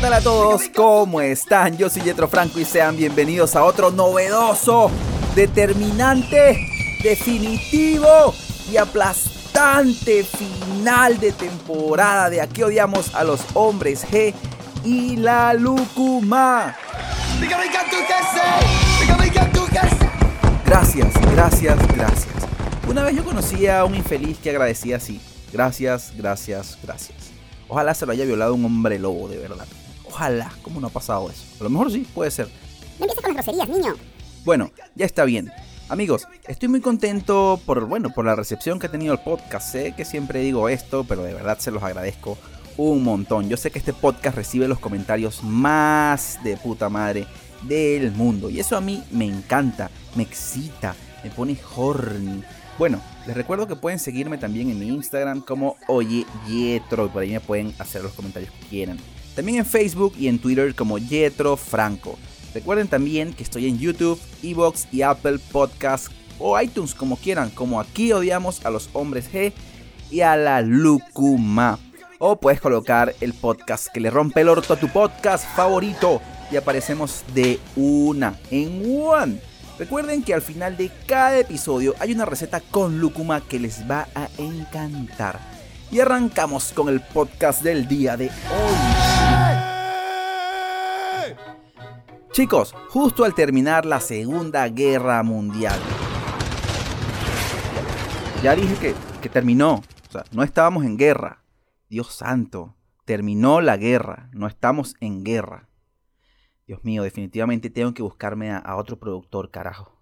tal a todos? ¿Cómo están? Yo soy Jetro Franco y sean bienvenidos a otro novedoso, determinante, definitivo y aplastante final de temporada de Aquí odiamos a los hombres G y la Lucuma. Gracias, gracias, gracias. Una vez yo conocí a un infeliz que agradecía así. Gracias, gracias, gracias. Ojalá se lo haya violado un hombre lobo, de verdad. Ojalá, ¿cómo no ha pasado eso? A lo mejor sí, puede ser. No empieces con las groserías, niño. Bueno, ya está bien. Amigos, estoy muy contento por, bueno, por la recepción que ha tenido el podcast. Sé que siempre digo esto, pero de verdad se los agradezco un montón. Yo sé que este podcast recibe los comentarios más de puta madre del mundo. Y eso a mí me encanta, me excita, me pone horny. Bueno, les recuerdo que pueden seguirme también en mi Instagram como Oye Yetro y por ahí me pueden hacer los comentarios que quieran. También en Facebook y en Twitter como Yetro Franco. Recuerden también que estoy en YouTube, Evox y Apple Podcasts o iTunes como quieran, como aquí odiamos a los hombres G y a la Lucuma. O puedes colocar el podcast que le rompe el orto a tu podcast favorito y aparecemos de una en one. Recuerden que al final de cada episodio hay una receta con lúcuma que les va a encantar. Y arrancamos con el podcast del día de hoy. Chicos, justo al terminar la Segunda Guerra Mundial. Ya dije que, que terminó. O sea, no estábamos en guerra. Dios santo, terminó la guerra. No estamos en guerra. Dios mío, definitivamente tengo que buscarme a, otro productor, carajo.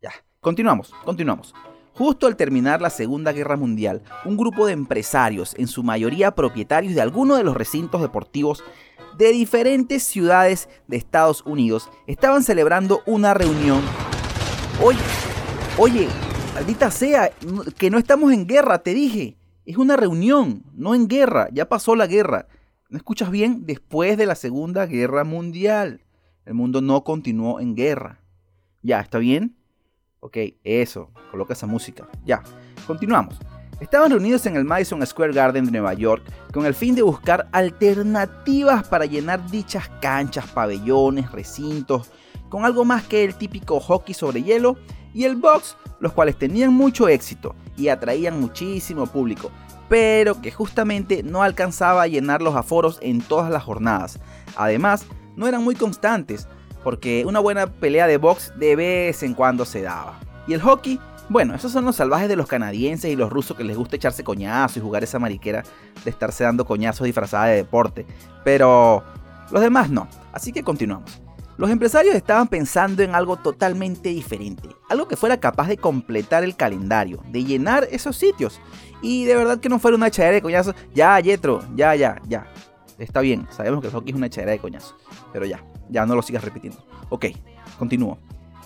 Ya, continuamos, continuamos. Justo al terminar la Segunda Guerra Mundial, un grupo de empresarios, en su mayoría propietarios de algunos de los recintos deportivos de diferentes ciudades de Estados Unidos, estaban celebrando una reunión. Oye, oye, maldita sea, que no estamos en guerra, te dije. Es una reunión, no en guerra, ya pasó la guerra. ¿No escuchas bien? Después de la Segunda Guerra Mundial. El mundo no continuó en guerra. Ya, ¿está bien? Ok, eso. Coloca esa música. Ya, continuamos. Estaban reunidos en el Madison Square Garden de Nueva York con el fin de buscar alternativas para llenar dichas canchas, pabellones, recintos, con algo más que el típico hockey sobre hielo y el box, los cuales tenían mucho éxito y atraían muchísimo público, pero que justamente no alcanzaba a llenar los aforos en todas las jornadas. Además, no eran muy constantes, porque una buena pelea de box de vez en cuando se daba. Y el hockey, bueno, esos son los salvajes de los canadienses y los rusos que les gusta echarse coñazo y jugar esa mariquera de estarse dando coñazos disfrazada de deporte. Pero los demás no. Así que continuamos. Los empresarios estaban pensando en algo totalmente diferente, algo que fuera capaz de completar el calendario, de llenar esos sitios. Y de verdad que no fuera una echadera de coñazos. Ya, Yetro, ya, ya, ya. Está bien, sabemos que el hockey es una echadera de coñazos. Pero ya, ya no lo sigas repitiendo. Ok, continúo.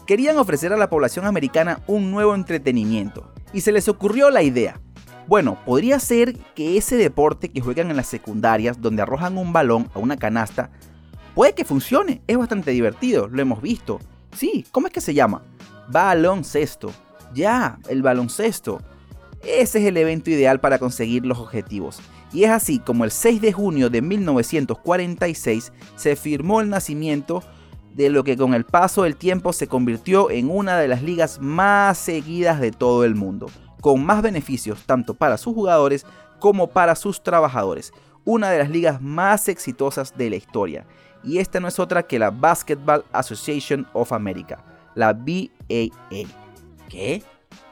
Querían ofrecer a la población americana un nuevo entretenimiento. Y se les ocurrió la idea. Bueno, podría ser que ese deporte que juegan en las secundarias, donde arrojan un balón a una canasta, Puede que funcione, es bastante divertido, lo hemos visto. Sí, ¿cómo es que se llama? Baloncesto. Ya, el baloncesto. Ese es el evento ideal para conseguir los objetivos. Y es así como el 6 de junio de 1946 se firmó el nacimiento de lo que con el paso del tiempo se convirtió en una de las ligas más seguidas de todo el mundo, con más beneficios tanto para sus jugadores como para sus trabajadores, una de las ligas más exitosas de la historia y esta no es otra que la Basketball Association of America, la BAA. ¿Qué?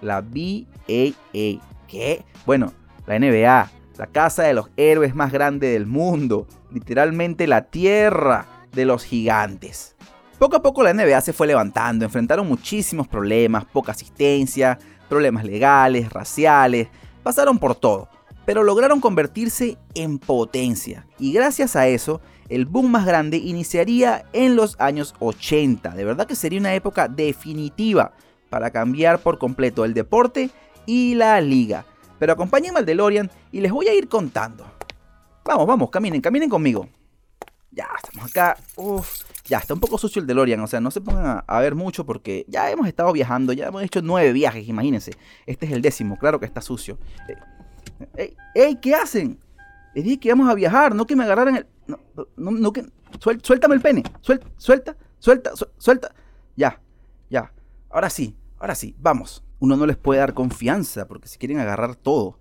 La BAA. ¿Qué? Bueno, la NBA, la casa de los héroes más grande del mundo, literalmente la tierra de los gigantes. Poco a poco la NBA se fue levantando, enfrentaron muchísimos problemas, poca asistencia, problemas legales, raciales, pasaron por todo, pero lograron convertirse en potencia y gracias a eso el boom más grande iniciaría en los años 80. De verdad que sería una época definitiva para cambiar por completo el deporte y la liga. Pero acompáñenme al DeLorean y les voy a ir contando. Vamos, vamos, caminen, caminen conmigo. Ya, estamos acá. Uf, ya, está un poco sucio el DeLorean. O sea, no se pongan a, ver mucho porque ya hemos estado viajando. Ya hemos hecho nueve viajes, imagínense. Este es el décimo, claro que está sucio. Eh, ¡Ey! ¿Qué hacen? Les dije que íbamos a viajar, no que me agarraran el... No, no, no que... suéltame el pene. Suelta, suelta, suelta, suelta. Ya, ya. Ahora sí, ahora sí, vamos. Uno no les puede dar confianza porque si quieren agarrar todo.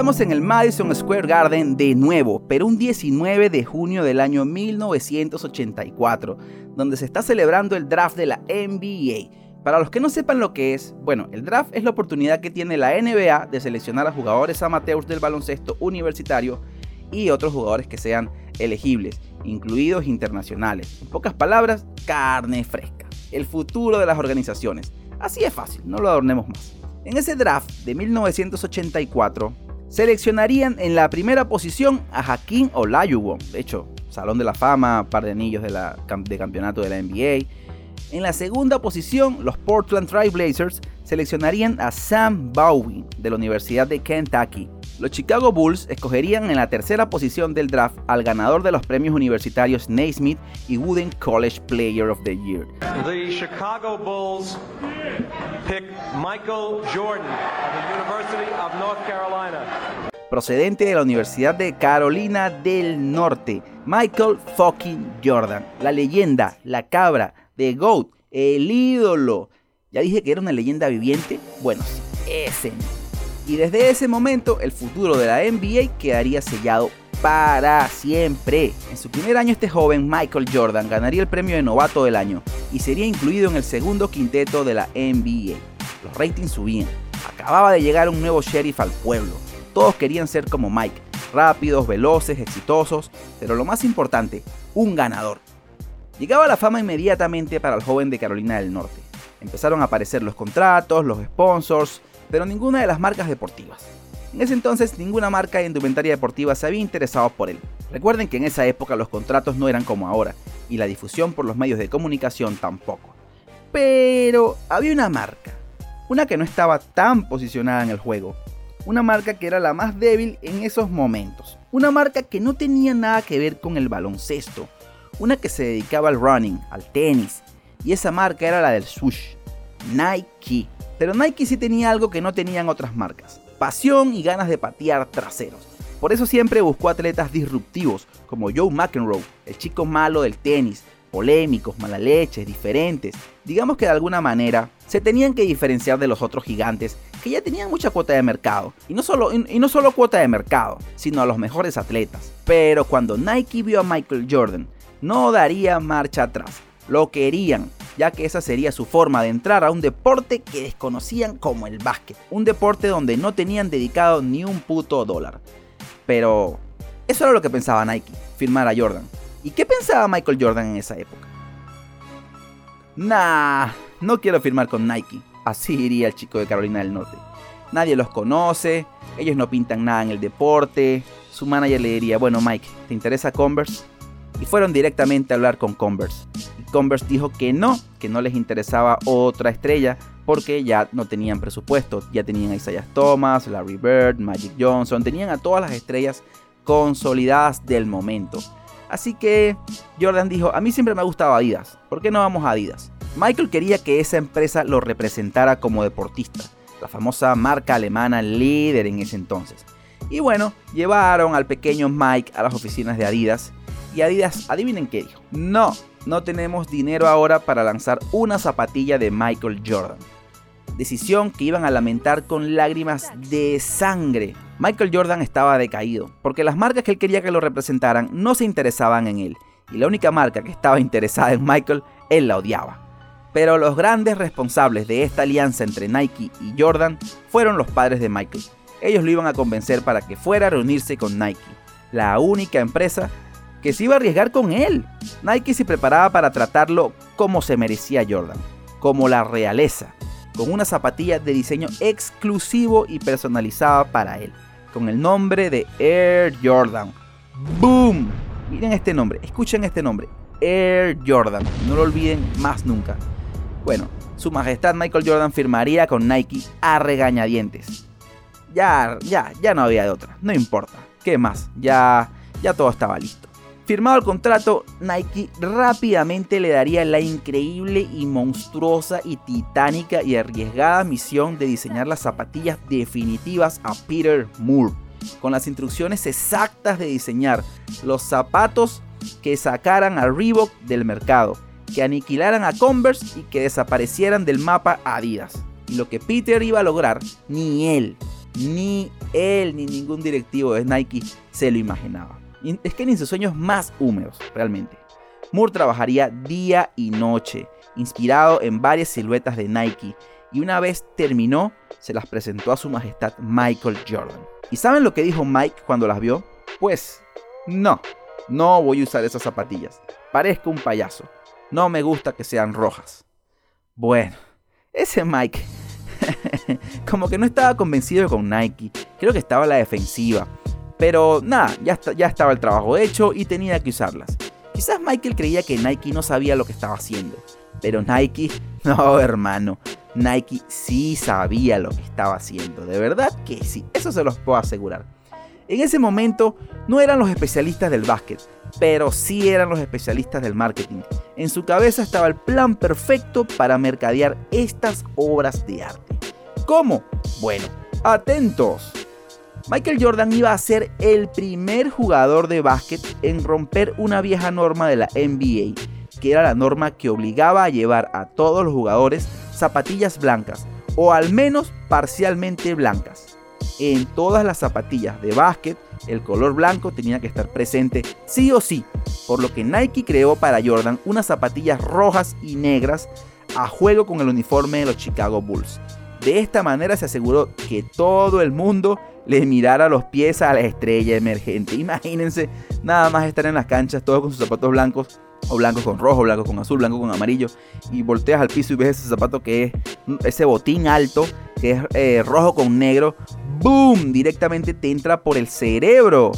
Estamos en el Madison Square Garden de nuevo, pero un 19 de junio del año 1984, donde se está celebrando el draft de la NBA. Para los que no sepan lo que es, bueno, el draft es la oportunidad que tiene la NBA de seleccionar a jugadores amateurs del baloncesto universitario y otros jugadores que sean elegibles, incluidos internacionales. En pocas palabras, carne fresca. El futuro de las organizaciones. Así es fácil, no lo adornemos más. En ese draft de 1984, Seleccionarían en la primera posición a Hakim Olajuwon, de hecho, Salón de la Fama, par de anillos de, de campeonato de la NBA. En la segunda posición, los Portland Trail Blazers seleccionarían a Sam Bowie de la Universidad de Kentucky. Los Chicago Bulls escogerían en la tercera posición del draft al ganador de los premios universitarios Naismith y Wooden College Player of the Year. The Chicago Bulls pick Michael Jordan of the University of North Carolina. Procedente de la Universidad de Carolina del Norte, Michael fucking Jordan, la leyenda, la cabra, The GOAT, el ídolo. Ya dije que era una leyenda viviente. Bueno, sí, ese y desde ese momento el futuro de la NBA quedaría sellado para siempre. En su primer año este joven Michael Jordan ganaría el premio de novato del año y sería incluido en el segundo quinteto de la NBA. Los ratings subían. Acababa de llegar un nuevo sheriff al pueblo. Todos querían ser como Mike, rápidos, veloces, exitosos, pero lo más importante, un ganador. Llegaba la fama inmediatamente para el joven de Carolina del Norte. Empezaron a aparecer los contratos, los sponsors, pero ninguna de las marcas deportivas. En ese entonces ninguna marca de indumentaria deportiva se había interesado por él. Recuerden que en esa época los contratos no eran como ahora, y la difusión por los medios de comunicación tampoco. Pero había una marca, una que no estaba tan posicionada en el juego, una marca que era la más débil en esos momentos, una marca que no tenía nada que ver con el baloncesto, una que se dedicaba al running, al tenis, y esa marca era la del swoosh, Nike. Pero Nike sí tenía algo que no tenían otras marcas, pasión y ganas de patear traseros. Por eso siempre buscó atletas disruptivos, como Joe McEnroe, el chico malo del tenis, polémicos, mala leche, diferentes. Digamos que de alguna manera se tenían que diferenciar de los otros gigantes que ya tenían mucha cuota de mercado. Y no solo, y no solo cuota de mercado, sino a los mejores atletas. Pero cuando Nike vio a Michael Jordan, no daría marcha atrás. Lo querían, ya que esa sería su forma de entrar a un deporte que desconocían como el básquet, un deporte donde no tenían dedicado ni un puto dólar. Pero eso era lo que pensaba Nike, firmar a Jordan. ¿Y qué pensaba Michael Jordan en esa época? Nah, no quiero firmar con Nike, así diría el chico de Carolina del Norte. Nadie los conoce, ellos no pintan nada en el deporte. Su manager le diría, bueno Mike, ¿te interesa Converse? Y fueron directamente a hablar con Converse. Converse dijo que no, que no les interesaba otra estrella porque ya no tenían presupuesto, ya tenían a Isaiah Thomas, Larry Bird, Magic Johnson, tenían a todas las estrellas consolidadas del momento. Así que Jordan dijo, a mí siempre me ha gustado Adidas, ¿por qué no vamos a Adidas? Michael quería que esa empresa lo representara como deportista, la famosa marca alemana líder en ese entonces. Y bueno, llevaron al pequeño Mike a las oficinas de Adidas y Adidas, adivinen qué dijo, no, no tenemos dinero ahora para lanzar una zapatilla de Michael Jordan. Decisión que iban a lamentar con lágrimas de sangre. Michael Jordan estaba decaído, porque las marcas que él quería que lo representaran no se interesaban en él, y la única marca que estaba interesada en Michael, él la odiaba. Pero los grandes responsables de esta alianza entre Nike y Jordan fueron los padres de Michael. Ellos lo iban a convencer para que fuera a reunirse con Nike, la única empresa que se iba a arriesgar con él. Nike se preparaba para tratarlo como se merecía Jordan, como la realeza, con una zapatilla de diseño exclusivo y personalizada para él, con el nombre de Air Jordan. ¡Boom! Miren este nombre, escuchen este nombre, Air Jordan, no lo olviden más nunca. Bueno, su majestad Michael Jordan firmaría con Nike a regañadientes. Ya, ya, ya no había de otra, no importa. ¿Qué más? Ya ya todo estaba listo. Firmado el contrato, Nike rápidamente le daría la increíble y monstruosa y titánica y arriesgada misión de diseñar las zapatillas definitivas a Peter Moore, con las instrucciones exactas de diseñar los zapatos que sacaran a Reebok del mercado, que aniquilaran a Converse y que desaparecieran del mapa Adidas. Y lo que Peter iba a lograr, ni él, ni él, ni ningún directivo de Nike se lo imaginaba. Es que ni en sus sueños más húmedos, realmente. Moore trabajaría día y noche, inspirado en varias siluetas de Nike, y una vez terminó, se las presentó a su majestad Michael Jordan. ¿Y saben lo que dijo Mike cuando las vio? Pues, no, no voy a usar esas zapatillas. Parezco un payaso. No me gusta que sean rojas. Bueno, ese Mike como que no estaba convencido con Nike. Creo que estaba a la defensiva. Pero nada, ya, ya estaba el trabajo hecho y tenía que usarlas. Quizás Michael creía que Nike no sabía lo que estaba haciendo. Pero Nike, no hermano, Nike sí sabía lo que estaba haciendo. De verdad que sí, eso se los puedo asegurar. En ese momento no eran los especialistas del básquet, pero sí eran los especialistas del marketing. En su cabeza estaba el plan perfecto para mercadear estas obras de arte. ¿Cómo? Bueno, atentos. Michael Jordan iba a ser el primer jugador de básquet en romper una vieja norma de la NBA, que era la norma que obligaba a llevar a todos los jugadores zapatillas blancas, o al menos parcialmente blancas. En todas las zapatillas de básquet, el color blanco tenía que estar presente sí o sí, por lo que Nike creó para Jordan unas zapatillas rojas y negras a juego con el uniforme de los Chicago Bulls. De esta manera se aseguró que todo el mundo le mirara los pies a la estrella emergente. Imagínense nada más estar en las canchas todos con sus zapatos blancos o blancos con rojo, blanco con azul, blanco con amarillo y volteas al piso y ves ese zapato que es ese botín alto que es eh, rojo con negro. ¡Boom! Directamente te entra por el cerebro.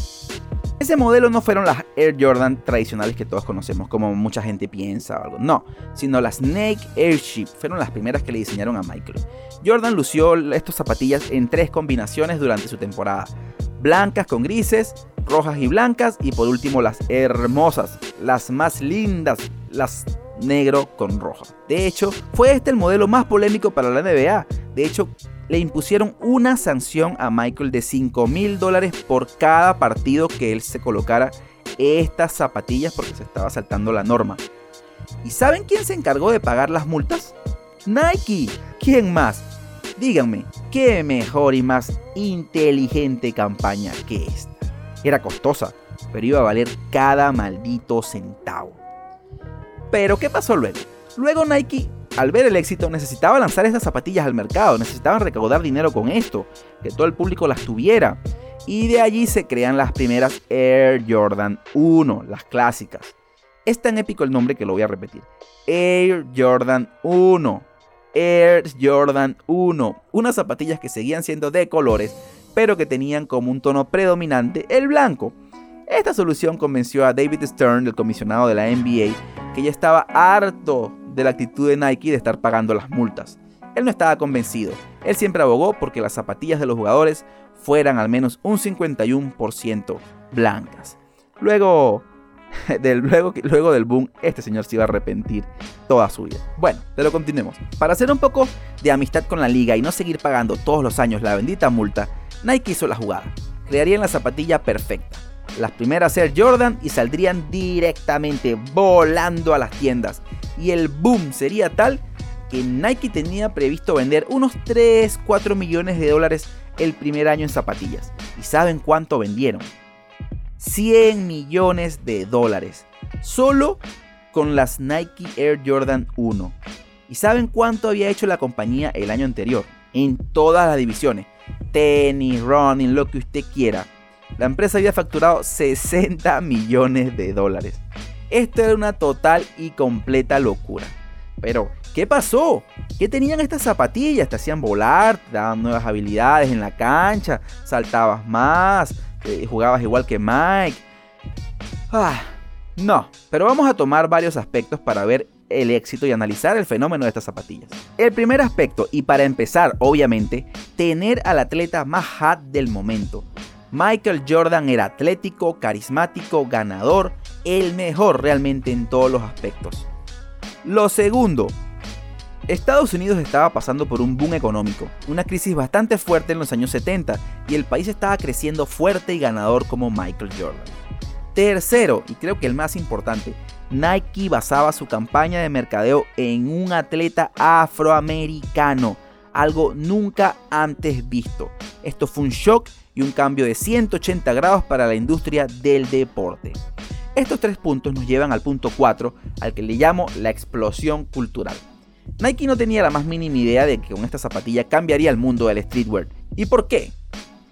Ese modelo no fueron las Air Jordan tradicionales que todos conocemos, como mucha gente piensa o algo. No, sino las Snake Airship fueron las primeras que le diseñaron a Michael. Jordan lució estas zapatillas en tres combinaciones durante su temporada. Blancas con grises, rojas y blancas y por último las hermosas, las más lindas, las negro con rojo. De hecho, fue este el modelo más polémico para la NBA. De hecho, le impusieron una sanción a Michael de 5 mil dólares por cada partido que él se colocara estas zapatillas porque se estaba saltando la norma. ¿Y saben quién se encargó de pagar las multas? Nike. ¿Quién más? Díganme, ¿qué mejor y más inteligente campaña que esta? Era costosa, pero iba a valer cada maldito centavo. Pero ¿qué pasó luego? Luego Nike, al ver el éxito, necesitaba lanzar estas zapatillas al mercado, necesitaban recaudar dinero con esto, que todo el público las tuviera. Y de allí se crean las primeras Air Jordan 1, las clásicas. Es tan épico el nombre que lo voy a repetir. Air Jordan 1. Air Jordan 1. Unas zapatillas que seguían siendo de colores, pero que tenían como un tono predominante el blanco. Esta solución convenció a David Stern, el comisionado de la NBA, que ya estaba harto de la actitud de Nike de estar pagando las multas. Él no estaba convencido. Él siempre abogó porque las zapatillas de los jugadores fueran al menos un 51% blancas. Luego, del, luego, luego del boom, este señor se iba a arrepentir toda su vida. Bueno, pero continuemos. Para hacer un poco de amistad con la liga y no seguir pagando todos los años la bendita multa, Nike hizo la jugada. Crearían la zapatilla perfecta las primeras Air Jordan y saldrían directamente volando a las tiendas. Y el boom sería tal que Nike tenía previsto vender unos 3-4 millones de dólares el primer año en zapatillas. ¿Y saben cuánto vendieron? 100 millones de dólares. Solo con las Nike Air Jordan 1. ¿Y saben cuánto había hecho la compañía el año anterior? En todas las divisiones. Tenis, running, lo que usted quiera la empresa había facturado 60 millones de dólares. Esto era una total y completa locura. Pero, ¿qué pasó? ¿Qué tenían estas zapatillas? Te hacían volar, te daban nuevas habilidades en la cancha, saltabas más, eh, jugabas igual que Mike. Ah, no, pero vamos a tomar varios aspectos para ver el éxito y analizar el fenómeno de estas zapatillas. El primer aspecto, y para empezar, obviamente, tener al atleta más hot del momento. Michael Jordan era atlético, carismático, ganador, el mejor realmente en todos los aspectos. Lo segundo, Estados Unidos estaba pasando por un boom económico, una crisis bastante fuerte en los años 70 y el país estaba creciendo fuerte y ganador como Michael Jordan. Tercero, y creo que el más importante, Nike basaba su campaña de mercadeo en un atleta afroamericano, algo nunca antes visto. Esto fue un shock y un cambio de 180 grados para la industria del deporte. Estos tres puntos nos llevan al punto 4, al que le llamo la explosión cultural. Nike no tenía la más mínima idea de que con esta zapatilla cambiaría el mundo del streetwear. ¿Y por qué?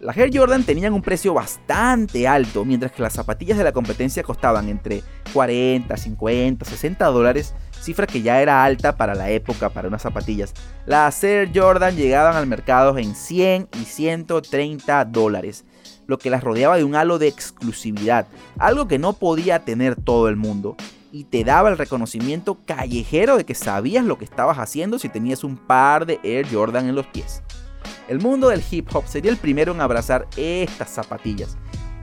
Las Air Jordan tenían un precio bastante alto, mientras que las zapatillas de la competencia costaban entre 40, 50, 60 dólares, cifra que ya era alta para la época para unas zapatillas. Las Air Jordan llegaban al mercado en 100 y 130 dólares, lo que las rodeaba de un halo de exclusividad, algo que no podía tener todo el mundo. Y te daba el reconocimiento callejero de que sabías lo que estabas haciendo si tenías un par de Air Jordan en los pies. El mundo del hip hop sería el primero en abrazar estas zapatillas.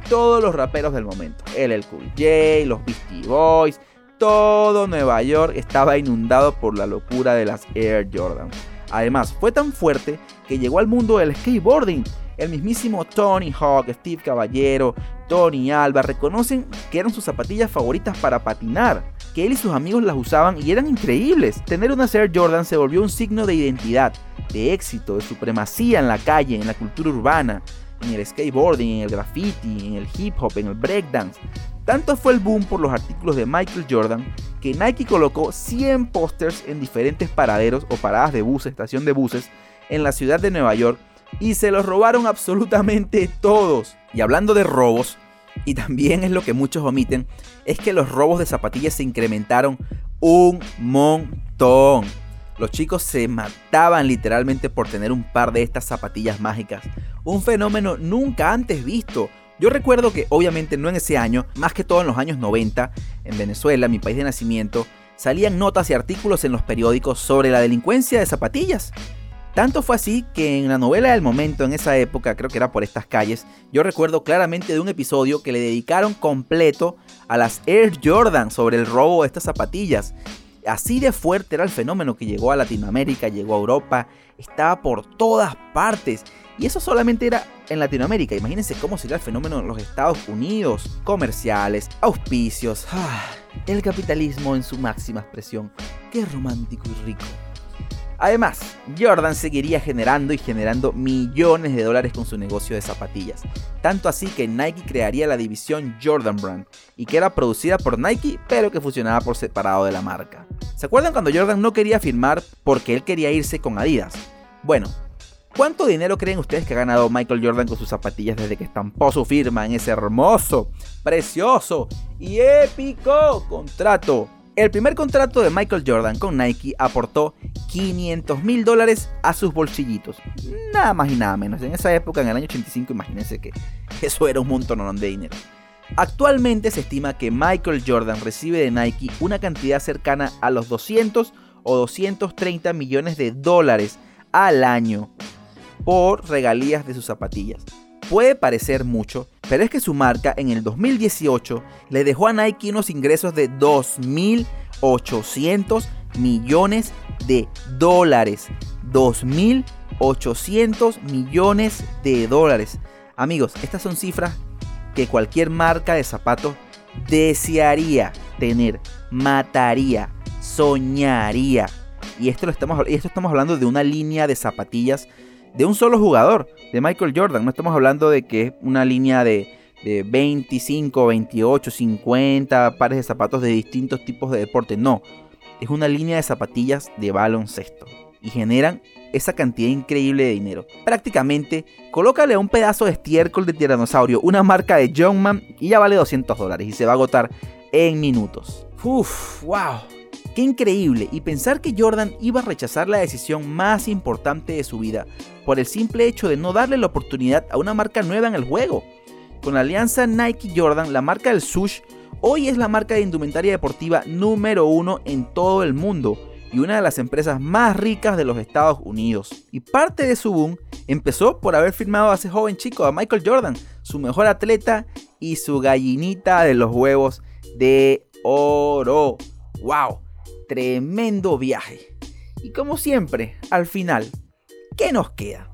Todos los raperos del momento, el Cool J, los Beastie Boys, todo Nueva York estaba inundado por la locura de las Air Jordan. Además, fue tan fuerte que llegó al mundo del skateboarding. El mismísimo Tony Hawk, Steve Caballero, Tony Alba reconocen que eran sus zapatillas favoritas para patinar, que él y sus amigos las usaban y eran increíbles. Tener una Air Jordan se volvió un signo de identidad de éxito, de supremacía en la calle, en la cultura urbana, en el skateboarding, en el graffiti, en el hip hop, en el breakdance. Tanto fue el boom por los artículos de Michael Jordan que Nike colocó 100 pósters en diferentes paraderos o paradas de buses, estación de buses, en la ciudad de Nueva York y se los robaron absolutamente todos. Y hablando de robos, y también es lo que muchos omiten, es que los robos de zapatillas se incrementaron un montón. Los chicos se mataban literalmente por tener un par de estas zapatillas mágicas. Un fenómeno nunca antes visto. Yo recuerdo que obviamente no en ese año, más que todo en los años 90, en Venezuela, mi país de nacimiento, salían notas y artículos en los periódicos sobre la delincuencia de zapatillas. Tanto fue así que en la novela del momento, en esa época, creo que era por estas calles, yo recuerdo claramente de un episodio que le dedicaron completo a las Air Jordan sobre el robo de estas zapatillas. Así de fuerte era el fenómeno que llegó a Latinoamérica, llegó a Europa, estaba por todas partes. Y eso solamente era en Latinoamérica. Imagínense cómo sería el fenómeno en los Estados Unidos. Comerciales, auspicios, ah, el capitalismo en su máxima expresión. Qué romántico y rico. Además, Jordan seguiría generando y generando millones de dólares con su negocio de zapatillas. Tanto así que Nike crearía la división Jordan Brand y que era producida por Nike pero que funcionaba por separado de la marca. ¿Se acuerdan cuando Jordan no quería firmar porque él quería irse con Adidas? Bueno, ¿cuánto dinero creen ustedes que ha ganado Michael Jordan con sus zapatillas desde que estampó su firma en ese hermoso, precioso y épico contrato el primer contrato de Michael Jordan con Nike aportó 500 mil dólares a sus bolsillitos. Nada más y nada menos. En esa época, en el año 85, imagínense que eso era un montón de dinero. Actualmente se estima que Michael Jordan recibe de Nike una cantidad cercana a los 200 o 230 millones de dólares al año por regalías de sus zapatillas. Puede parecer mucho, pero es que su marca en el 2018 le dejó a Nike unos ingresos de 2.800 millones de dólares. 2.800 millones de dólares. Amigos, estas son cifras que cualquier marca de zapatos desearía tener, mataría, soñaría. Y esto, lo estamos, esto estamos hablando de una línea de zapatillas de un solo jugador, de Michael Jordan. No estamos hablando de que es una línea de, 25, 28, 50 pares de zapatos de distintos tipos de deporte. No, es una línea de zapatillas de baloncesto. Y generan esa cantidad increíble de dinero. Prácticamente, colócale un pedazo de estiércol de tiranosaurio, una marca de Jumpman y ya vale 200 dólares y se va a agotar en minutos. Uf, wow. Qué increíble y pensar que Jordan iba a rechazar la decisión más importante de su vida por el simple hecho de no darle la oportunidad a una marca nueva en el juego. Con la alianza Nike-Jordan, la marca del sush hoy es la marca de indumentaria deportiva número uno en todo el mundo y una de las empresas más ricas de los Estados Unidos. Y parte de su boom empezó por haber firmado a ese joven chico, a Michael Jordan, su mejor atleta y su gallinita de los huevos de oro. ¡Wow! Tremendo viaje. Y como siempre, al final, ¿qué nos queda?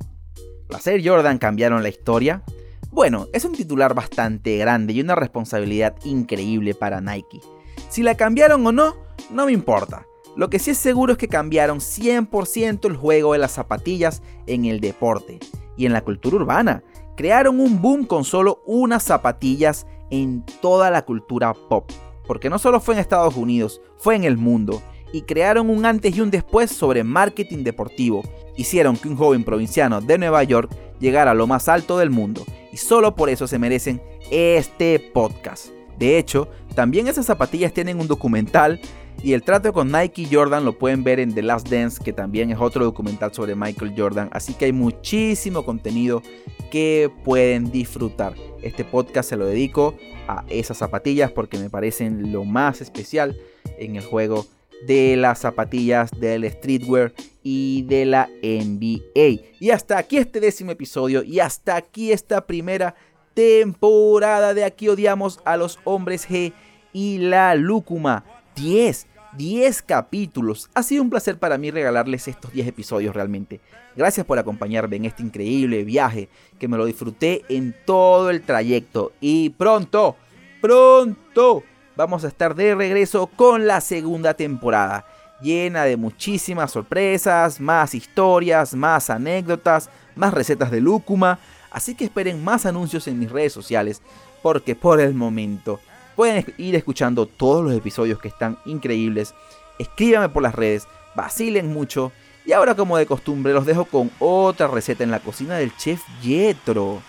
¿Las Air Jordan cambiaron la historia? Bueno, es un titular bastante grande y una responsabilidad increíble para Nike. Si la cambiaron o no, no me importa. Lo que sí es seguro es que cambiaron 100% el juego de las zapatillas en el deporte y en la cultura urbana. Crearon un boom con solo unas zapatillas en toda la cultura pop. Porque no solo fue en Estados Unidos, fue en el mundo. Y crearon un antes y un después sobre marketing deportivo. Hicieron que un joven provinciano de Nueva York llegara a lo más alto del mundo y solo por eso se merecen este podcast. De hecho, también esas zapatillas tienen un documental y el trato con Nike Jordan lo pueden ver en The Last Dance, que también es otro documental sobre Michael Jordan. Así que hay muchísimo contenido que pueden disfrutar. Este podcast se lo dedico a esas zapatillas porque me parecen lo más especial en el juego de las zapatillas del streetwear y de la NBA. Y hasta aquí este décimo episodio y hasta aquí esta primera temporada de Aquí odiamos a los hombres G y la lúcuma. 10, 10 capítulos. Ha sido un placer para mí regalarles estos 10 episodios realmente. Gracias por acompañarme en este increíble viaje que me lo disfruté en todo el trayecto. Y pronto, pronto vamos a estar de regreso con la segunda temporada, llena de muchísimas sorpresas, más historias, más anécdotas, más recetas de lúcuma, así que esperen más anuncios en mis redes sociales, porque por el momento pueden ir escuchando todos los episodios que están increíbles, escríbanme por las redes, vacilen mucho, y ahora como de costumbre los dejo con otra receta en la cocina del chef Yetro.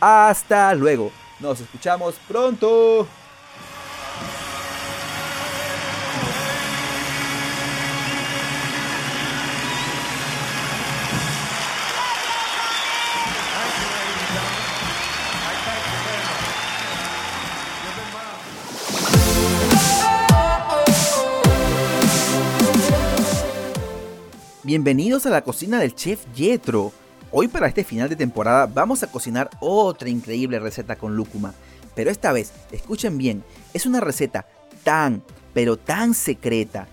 Hasta luego, nos escuchamos pronto. Bienvenidos a la cocina del chef Yetro. Hoy para este final de temporada vamos a cocinar otra increíble receta con lúcuma. Pero esta vez, escuchen bien, es una receta tan, pero tan secreta,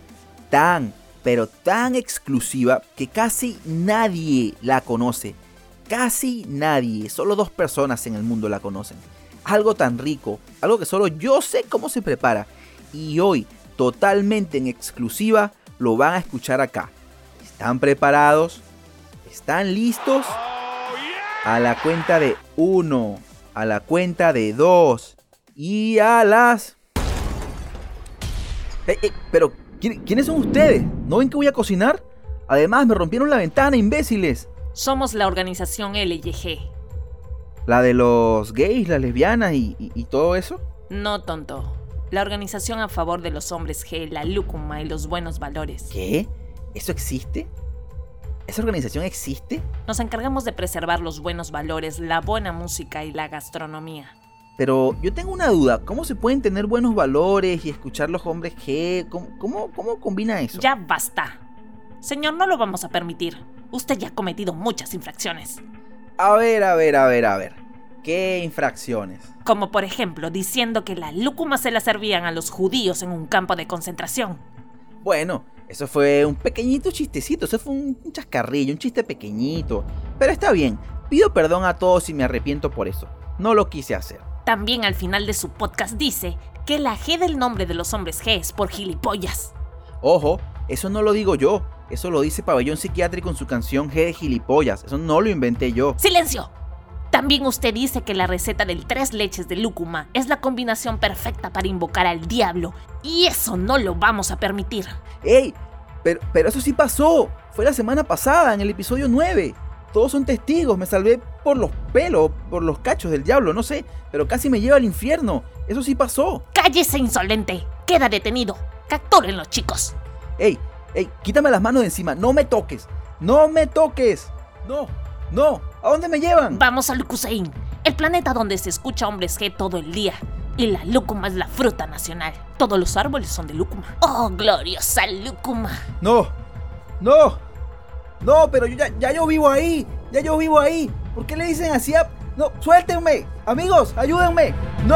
tan, pero tan exclusiva que casi nadie la conoce. Casi nadie, solo dos personas en el mundo la conocen. Algo tan rico, algo que solo yo sé cómo se prepara. Y hoy, totalmente en exclusiva, lo van a escuchar acá ¿Están preparados? ¿Están listos? A la cuenta de uno, a la cuenta de dos y a las... pero, ¿quiénes son ustedes? ¿No ven que voy a cocinar? Además, me rompieron la ventana, imbéciles. Somos la organización LYG. ¿La de los gays, las lesbianas y, y todo eso? No, tonto. La organización a favor de los hombres G, la lúcuma y los buenos valores. ¿Qué? ¿Eso existe? ¿Esa organización existe? Nos encargamos de preservar los buenos valores, la buena música y la gastronomía. Pero yo tengo una duda, ¿cómo se pueden tener buenos valores y escuchar los hombres G? ¿Cómo, cómo, combina eso? Ya basta. Señor, no lo vamos a permitir. Usted ya ha cometido muchas infracciones. A ver, a ver, a ver, a ver. ¿Qué infracciones? Como por ejemplo diciendo que la lúcuma se la servían a los judíos en un campo de concentración. Bueno, eso fue un pequeñito chistecito, eso fue un chascarrillo, un chiste pequeñito. Pero está bien, pido perdón a todos si me arrepiento por eso. No lo quise hacer. También al final de su podcast dice que la G del nombre de los hombres G es por gilipollas. Ojo, eso no lo digo yo. Eso lo dice Pabellón Psiquiátrico en su canción G de gilipollas. Eso no lo inventé yo. ¡Silencio! También usted dice que la receta del tres leches de lúcuma es la combinación perfecta para invocar al diablo. Y eso no lo vamos a permitir. ¡Ey! Pero, pero eso sí pasó. Fue la semana pasada, en el episodio 9. Todos son testigos. Me salvé por los pelos, por los cachos del diablo, no sé. Pero casi me lleva al infierno. Eso sí pasó. ¡Cállese, insolente! Queda detenido. Capturen los chicos. ¡Ey! ¡Ey! Quítame las manos de encima. No me toques. No me toques. No. No, ¿a dónde me llevan? Vamos a Lucusein, el planeta donde se escucha hombres G todo el día. Y la lúcuma es la fruta nacional. Todos los árboles son de lúcuma. ¡Oh, gloriosa lúcuma! No, no, no, pero yo ya, ya yo vivo ahí. Ya yo vivo ahí. ¿Por qué le dicen así a, No, suéltenme. Amigos, ayúdenme. No.